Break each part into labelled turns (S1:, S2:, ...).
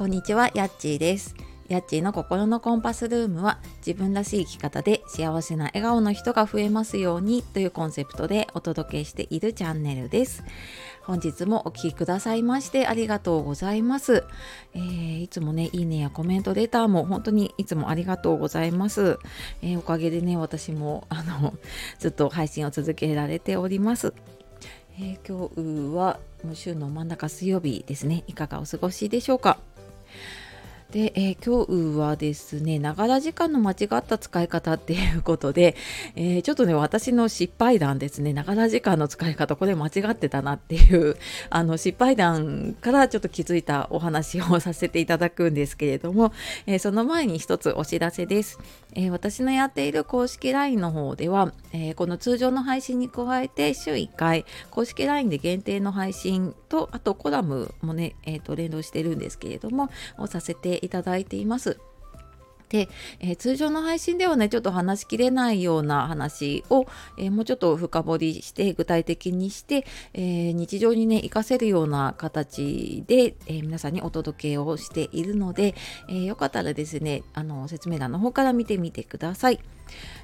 S1: こんにちは、やっちーです。やっちーの心のコンパスルームは自分らしい生き方で幸せな笑顔の人が増えますようにというコンセプトでお届けしているチャンネルです。本日もお聴きくださいましてありがとうございます、えーいつもね、いいねやコメント、レターも本当にいつもありがとうございます。えーおかげでね、私もあのずっと配信を続けられております。えー今日は週の真ん中水曜日ですね。いかがお過ごしでしょうか？で、えー今日はですね、ながら時間の間違った使い方っていうことで、えーちょっとね、私の失敗談ですね、ながら時間の使い方、これ間違ってたなっていう、あの、失敗談からちょっと気づいたお話をさせていただくんですけれども、えーその前に一つお知らせです。えー私のやっている公式 LINE の方では、えーこの通常の配信に加えて週1回公式 LINE で限定の配信とあとコラムもね、えーと連動してるんですけれどもをさせていただいています。で、えー通常の配信ではねちょっと話しきれないような話を、えーもうちょっと深掘りして具体的にして、えー日常にね活かせるような形で、え皆さんにお届けをしているので、えーよかったらですねあの説明欄の方から見てみてください。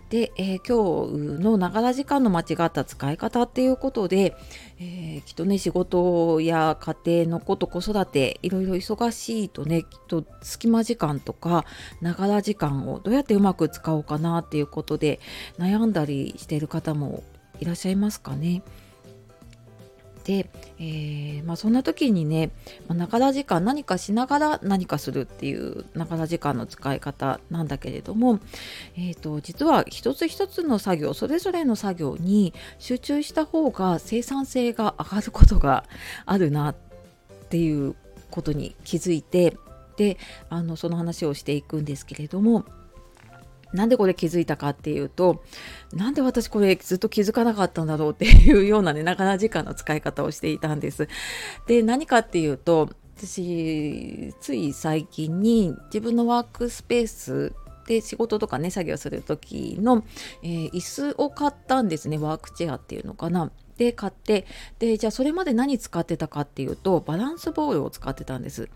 S1: で、えー今日のながら時間の間違った使い方っていうことで、えーきっとね仕事や家庭のこと子育ていろいろ忙しいとねきっと隙間時間とかながら時間をどうやってうまく使おうかなっていうことで悩んだりしてる方もいらっしゃいますかね。で、えーまあ、そんな時にねまあながら時間何かしながら何かするっていうながら時間の使い方なんだけれども、えー、と実は一つ一つの作業それぞれの作業に集中した方が生産性が上がることがあるなっていうことに気づいてであのその話をしていくんですけれどもなんでこれ気づいたかっていうとなんで私これずっと気づかなかったんだろうっていうようなねながら時間の使い方をしていたんです。で何かっていうと私つい最近に自分のワークスペースで仕事とかね作業する時の、えー椅子を買ったんですねワークチェアっていうのかな。で買ってでじゃあそれまで何使ってたかっていうとバランスボールを使ってたんです。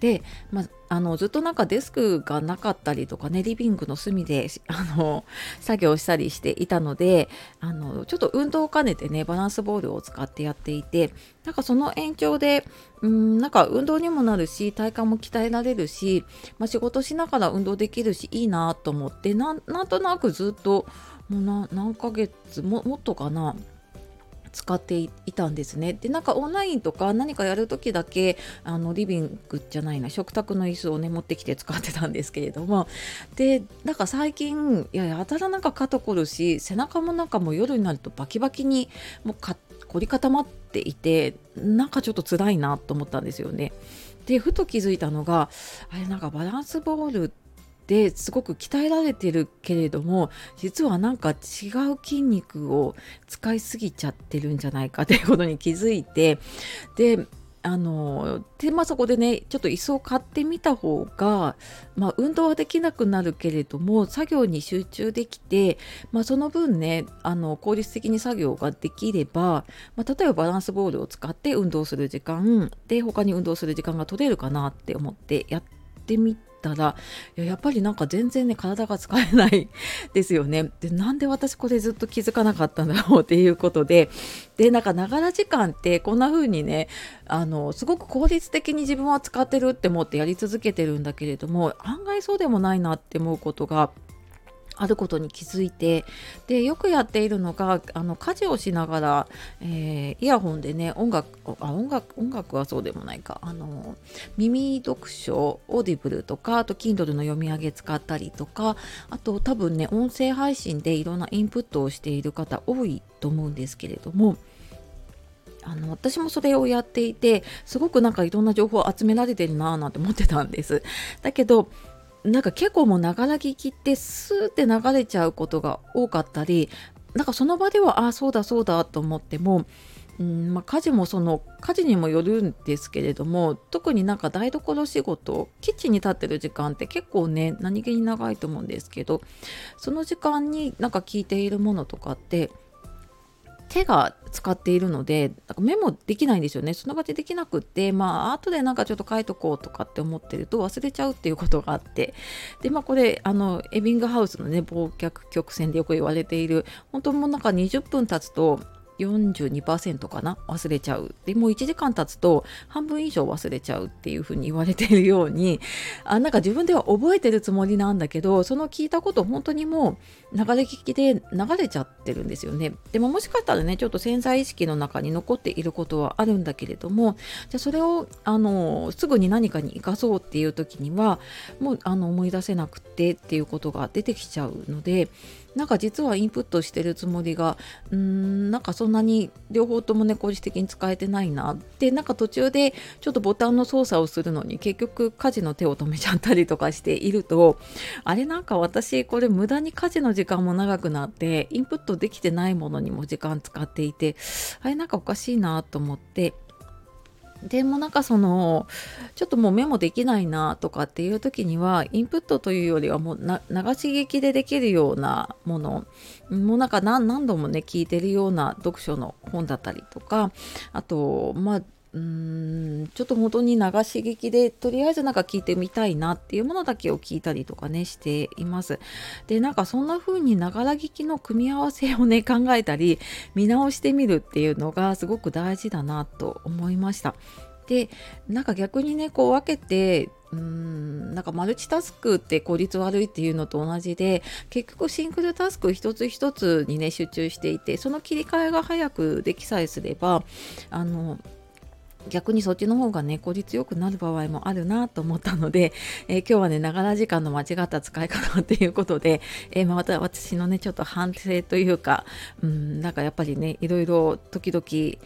S1: で、まあ、のずっとなんかデスクがなかったりとかねリビングの隅で あの作業したりしていたのであのちょっと運動を兼ねてねバランスボールを使ってやっていてなんかその延長でうんなんか運動にもなるし体幹も鍛えられるし、まあ、仕事しながら運動できるしいいなと思ってなんとなくずっともう何ヶ月ももっとかな使っていたんですね。でなんかオンラインとか何かやる時だけあのリビングじゃないな食卓の椅子をね持ってきて使ってたんですけれどもでなんか最近いややたらなんか肩こるし背中もなんかもう夜になるとバキバキにもう凝り固まっていてなんかちょっと辛いなと思ったんですよね。でふと気づいたのがあれなんかバランスボールですごく鍛えられてるけれども実はなんか違う筋肉を使いすぎちゃってるんじゃないかっていうことに気づいてであのでまあそこでねちょっと椅子を買ってみた方が、まあ、運動はできなくなるけれども作業に集中できて、まあ、その分ねあの効率的に作業ができれば、まあ、例えばバランスボールを使って運動する時間で他に運動する時間が取れるかなって思ってやってみてたらいややっぱりなんか全然ね体が使えない ですよね。でなんで私これずっと気づかなかったんだろうっていうことででなんかながら時間ってこんな風にねあのすごく効率的に自分は使ってるって思ってやり続けてるんだけれども案外そうでもないなって思うことがあることに気づいてでよくやっているのがあの家事をしながら、えーイヤホンでね音楽あ音楽音楽はそうでもないかあの耳読書 Audible とかあと Kindle の読み上げ使ったりとかあと多分ね音声配信でいろんなインプットをしている方多いと思うんですけれどもあの私もそれをやっていてすごくなんかいろんな情報を集められてるなぁなんて思ってたんです。だけどなんか結構もうながら聞きってスーって流れちゃうことが多かったりなんかその場ではああそうだそうだと思ってもうんまあ、家事もその家事にもよるんですけれども特になんか台所仕事キッチンに立ってる時間って結構ね何気に長いと思うんですけどその時間になんか聞いているものとかって手が使っているのでなんかメモできないんですよね。その場でできなくってまあ後でなんかちょっと書いとこうとかって思ってると忘れちゃうっていうことがあって。でまあこれあのエビングハウスのね忘却曲線でよく言われている本当もうなんか20分経つと42%かな？忘れちゃう。でもう1時間経つと半分以上忘れちゃうっていうふうに言われているようにあなんか自分では覚えてるつもりなんだけどその聞いたこと本当にもう流れ聞きで流れちゃってるんですよね。でももしかしたらねちょっと潜在意識の中に残っていることはあるんだけれどもじゃそれをあのすぐに何かに生かそうっていう時にはもうあの思い出せなくてっていうことが出てきちゃうのでなんか実はインプットしてるつもりがうーんなんかそんなに両方ともね効率的に使えてないなってなんか途中でちょっとボタンの操作をするのに結局家事の手を止めちゃったりとかしているとあれなんか私これ無駄に家事の時間も長くなってインプットできてないものにも時間使っていてあれなんかおかしいなと思ってでもなんかそのちょっともうメモできないなとかっていう時にはインプットというよりはもう流し聞きでできるようなもの。もうなんか何度もね聞いてるような読書の本だったりとかあとまあうんちょっと本当に流し聞きでとりあえずなんか聞いてみたいなっていうものだけを聞いたりとかねしています。でなんかそんな風にながら聞きの組み合わせをね考えたり見直してみるっていうのがすごく大事だなと思いました。でなんか逆にねこう分けてうーんなんかマルチタスクって効率悪いっていうのと同じで結局シングルタスク一つ一つにね集中していてその切り替えが早くできさえすればあの逆にそっちの方がね効率よくなる場合もあるなと思ったので、えー、今日はねながら時間の間違った使い方っていうことで、えー、また私のねちょっと反省というかうんなんかやっぱりねいろいろ時々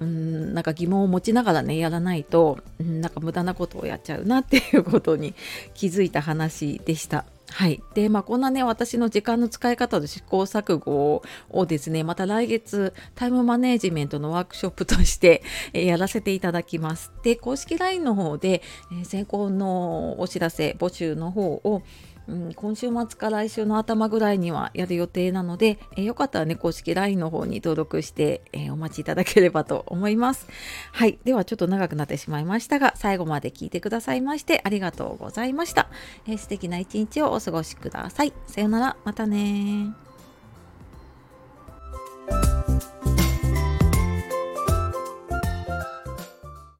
S1: うんなんか疑問を持ちながらねやらないと、うん、なんか無駄なことをやっちゃうなっていうことに気づいた話でした。はい。で、まあ、こんなね、私の時間の使い方の試行錯誤をですね、また来月、タイムマネジメントのワークショップとして、えー、やらせていただきます。で、公式 LINE の方で、えー、先行のお知らせ、募集の方を、うん、今週末か来週の頭ぐらいにはやる予定なので、えー、よかったらね、公式 LINE の方に登録して、えー、お待ちいただければと思います。はい。では、ちょっと長くなってしまいましたが、最後まで聞いてくださいましてありがとうございました。えー、素敵な一日をお過ごしください。さようなら。またね